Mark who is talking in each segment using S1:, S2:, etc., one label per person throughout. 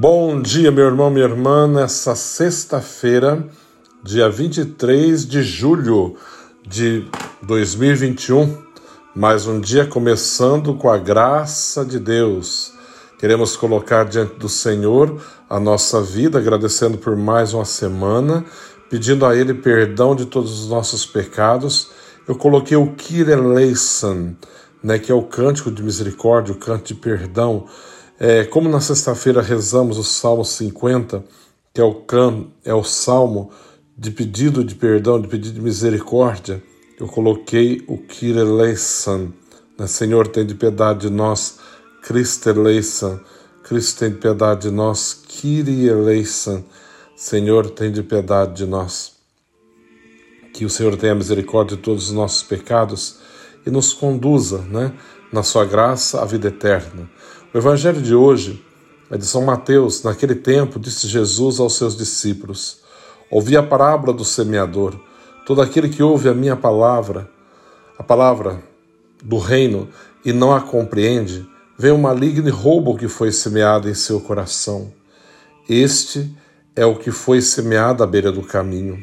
S1: Bom dia, meu irmão, minha irmã, nessa sexta-feira, dia 23 de julho de 2021, mais um dia começando com a graça de Deus. Queremos colocar diante do Senhor a nossa vida, agradecendo por mais uma semana, pedindo a Ele perdão de todos os nossos pecados. Eu coloquei o Kireleison, né, que é o cântico de misericórdia, o canto de perdão é, como na sexta-feira rezamos o Salmo 50, que é o, can, é o salmo de pedido de perdão, de pedido de misericórdia, eu coloquei o Kireleisan. Né? Senhor, tem de piedade de nós, Cristeleisan. Cristo tem de piedade de nós, Kirieleisan. Senhor, tem de piedade de nós. Que o Senhor tenha misericórdia de todos os nossos pecados e nos conduza, né, na sua graça, à vida eterna. O evangelho de hoje é de São Mateus. Naquele tempo, disse Jesus aos seus discípulos: Ouvi a parábola do semeador. Todo aquele que ouve a minha palavra, a palavra do reino, e não a compreende, vem o maligno e rouba o que foi semeado em seu coração. Este é o que foi semeado à beira do caminho.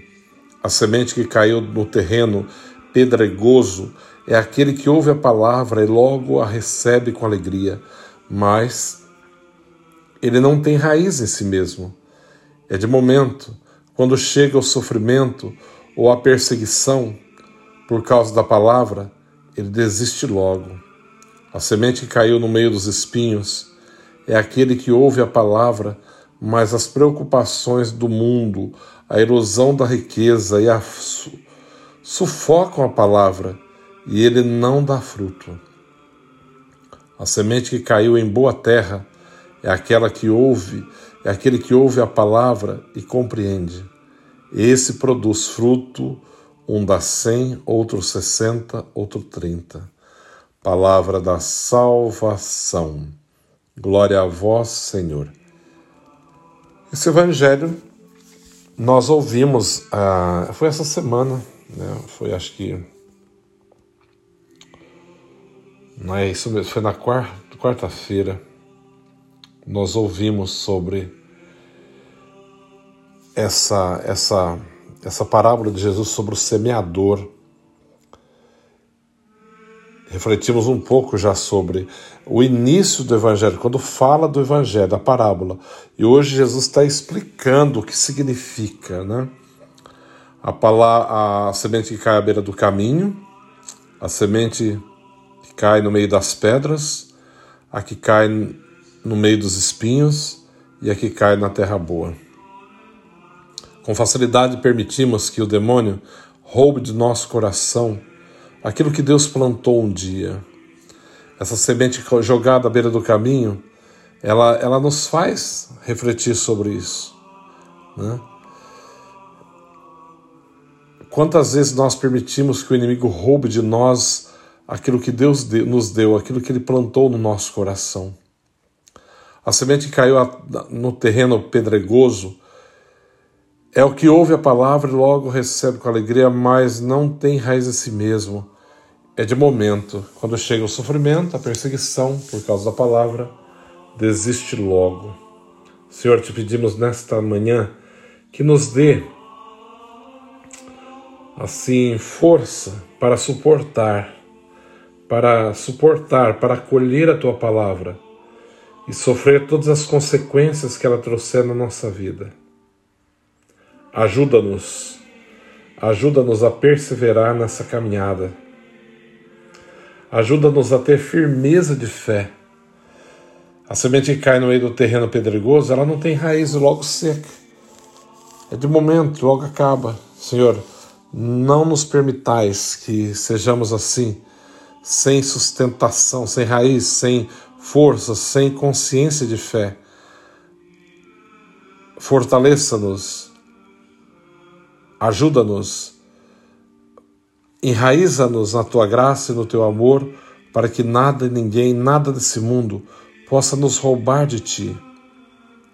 S1: A semente que caiu no terreno pedregoso é aquele que ouve a palavra e logo a recebe com alegria mas ele não tem raiz em si mesmo. É de momento, quando chega o sofrimento ou a perseguição por causa da palavra, ele desiste logo. A semente que caiu no meio dos espinhos é aquele que ouve a palavra, mas as preocupações do mundo, a erosão da riqueza e a sufocam a palavra e ele não dá fruto. A semente que caiu em boa terra é aquela que ouve, é aquele que ouve a palavra e compreende. Esse produz fruto, um dá cem, outro sessenta, outro trinta. Palavra da salvação. Glória a vós, Senhor. Esse evangelho nós ouvimos, ah, foi essa semana, né? foi acho que Não é isso mesmo, foi na quarta-feira nós ouvimos sobre essa essa essa parábola de Jesus sobre o semeador. Refletimos um pouco já sobre o início do Evangelho, quando fala do Evangelho, da parábola. E hoje Jesus está explicando o que significa, né? A, palavra, a semente que cai à beira do caminho, a semente cai no meio das pedras, a que cai no meio dos espinhos e a que cai na terra boa. Com facilidade permitimos que o demônio roube de nosso coração aquilo que Deus plantou um dia. Essa semente jogada à beira do caminho, ela, ela nos faz refletir sobre isso. Né? Quantas vezes nós permitimos que o inimigo roube de nós aquilo que Deus nos deu, aquilo que Ele plantou no nosso coração. A semente caiu no terreno pedregoso é o que ouve a palavra e logo recebe com alegria, mas não tem raiz em si mesmo. É de momento. Quando chega o sofrimento, a perseguição por causa da palavra, desiste logo. Senhor, te pedimos nesta manhã que nos dê assim força para suportar para suportar, para acolher a tua palavra e sofrer todas as consequências que ela trouxer na nossa vida. Ajuda-nos, ajuda-nos a perseverar nessa caminhada. Ajuda-nos a ter firmeza de fé. A semente que cai no meio do terreno pedregoso, ela não tem raiz logo seca. É de momento, logo acaba. Senhor, não nos permitais que sejamos assim sem sustentação, sem raiz, sem força, sem consciência de fé. Fortaleça-nos, ajuda-nos, enraiza-nos na tua graça e no teu amor, para que nada e ninguém, nada desse mundo possa nos roubar de ti.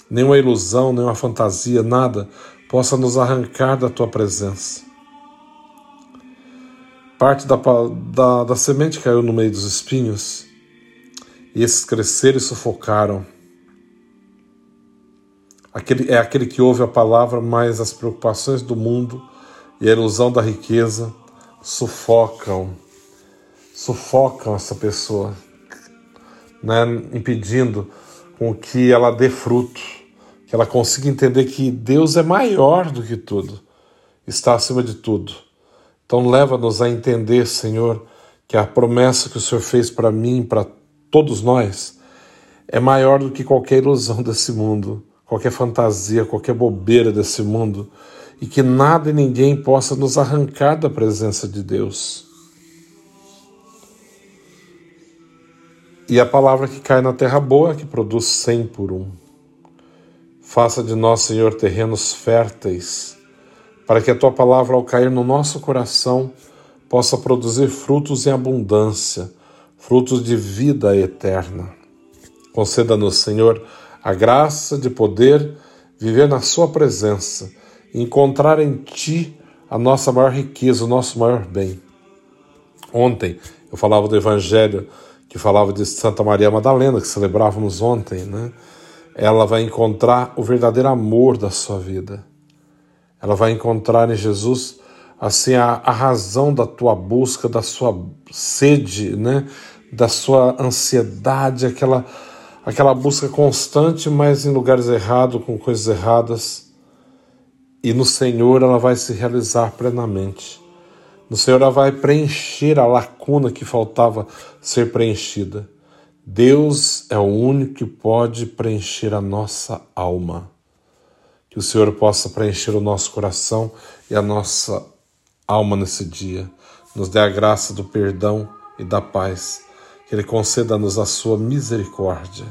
S1: Nenhuma ilusão, nenhuma fantasia, nada possa nos arrancar da tua presença. Parte da, da, da semente caiu no meio dos espinhos, e esses cresceram e sufocaram. aquele, é aquele que ouve a palavra, mas as preocupações do mundo e a ilusão da riqueza sufocam, sufocam essa pessoa, né? impedindo com que ela dê fruto, que ela consiga entender que Deus é maior do que tudo, está acima de tudo. Então leva-nos a entender, Senhor, que a promessa que o Senhor fez para mim, para todos nós, é maior do que qualquer ilusão desse mundo, qualquer fantasia, qualquer bobeira desse mundo, e que nada e ninguém possa nos arrancar da presença de Deus. E a palavra que cai na terra boa, que produz cem por um. Faça de nós, Senhor, terrenos férteis, para que a tua palavra, ao cair no nosso coração, possa produzir frutos em abundância, frutos de vida eterna. Conceda-nos, Senhor, a graça de poder viver na Sua presença encontrar em Ti a nossa maior riqueza, o nosso maior bem. Ontem eu falava do Evangelho que falava de Santa Maria Madalena, que celebrávamos ontem, né? Ela vai encontrar o verdadeiro amor da sua vida. Ela vai encontrar em Jesus assim a, a razão da tua busca, da sua sede, né? Da sua ansiedade, aquela aquela busca constante, mas em lugares errados, com coisas erradas. E no Senhor ela vai se realizar plenamente. No Senhor ela vai preencher a lacuna que faltava ser preenchida. Deus é o único que pode preencher a nossa alma. Que o Senhor possa preencher o nosso coração e a nossa alma nesse dia. Nos dê a graça do perdão e da paz que Ele conceda-nos a sua misericórdia.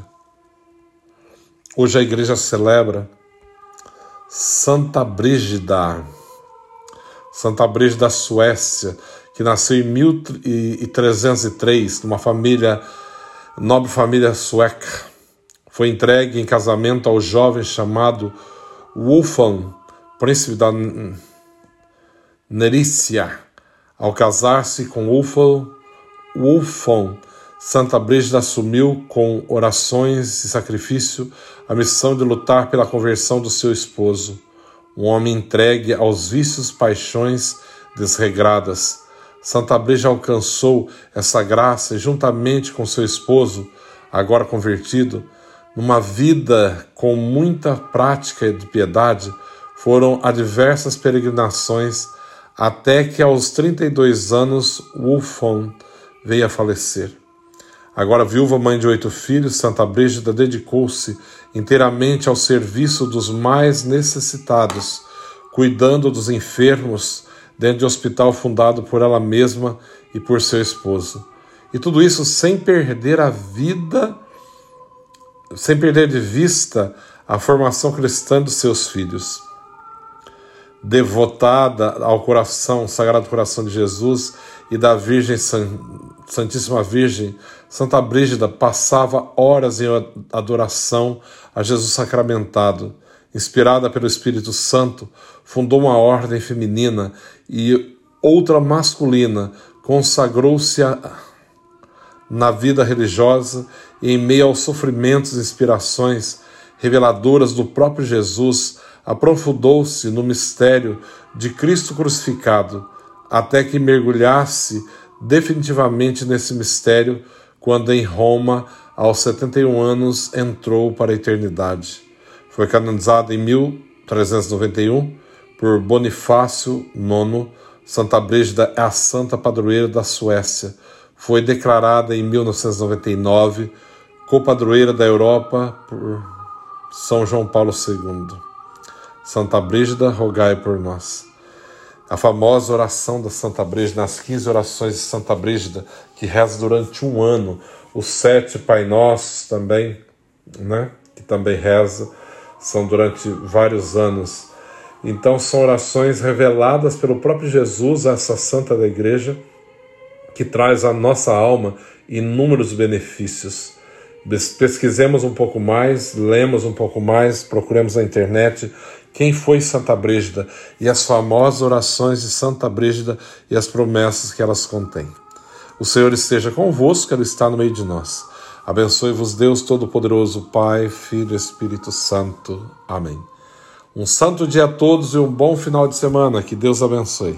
S1: Hoje a igreja celebra Santa Brígida, Santa Brígida da Suécia, que nasceu em 1303, numa família, nobre família sueca. Foi entregue em casamento ao jovem chamado Wolfgang, príncipe da Nerícia. Ao casar-se com Wolfgang Santa Brígida assumiu com orações e sacrifício a missão de lutar pela conversão do seu esposo, um homem entregue aos vícios, paixões desregradas. Santa Brígida alcançou essa graça e, juntamente com seu esposo, agora convertido, numa vida com muita prática de piedade, foram a diversas peregrinações até que aos 32 anos Wolfgang veio a falecer. Agora viúva, mãe de oito filhos, Santa Brígida dedicou-se inteiramente ao serviço dos mais necessitados, cuidando dos enfermos dentro de um hospital fundado por ela mesma e por seu esposo. E tudo isso sem perder a vida, sem perder de vista a formação cristã dos seus filhos. Devotada ao coração, Sagrado Coração de Jesus e da Virgem Santíssima Virgem, Santa Brígida passava horas em adoração a Jesus sacramentado. Inspirada pelo Espírito Santo, fundou uma ordem feminina e outra masculina, consagrou-se na vida religiosa e, em meio aos sofrimentos e inspirações reveladoras do próprio Jesus, aprofundou-se no mistério de Cristo crucificado, até que mergulhasse definitivamente nesse mistério quando em Roma, aos 71 anos, entrou para a eternidade. Foi canonizada em 1391 por Bonifácio IX. Santa Brígida é a santa padroeira da Suécia. Foi declarada em 1999 copadroeira da Europa por São João Paulo II. Santa Brígida, rogai por nós a famosa oração da Santa Brígida, nas 15 orações de Santa Brígida, que reza durante um ano, os sete Pai Nossos também, né, que também reza, são durante vários anos. Então são orações reveladas pelo próprio Jesus a essa santa da igreja, que traz à nossa alma inúmeros benefícios. Pesquisemos um pouco mais, lemos um pouco mais, procuremos na internet quem foi Santa Brígida e as famosas orações de Santa Brígida e as promessas que elas contêm. O Senhor esteja convosco, Ele está no meio de nós. Abençoe-vos Deus Todo-Poderoso, Pai, Filho e Espírito Santo. Amém. Um santo dia a todos e um bom final de semana. Que Deus abençoe.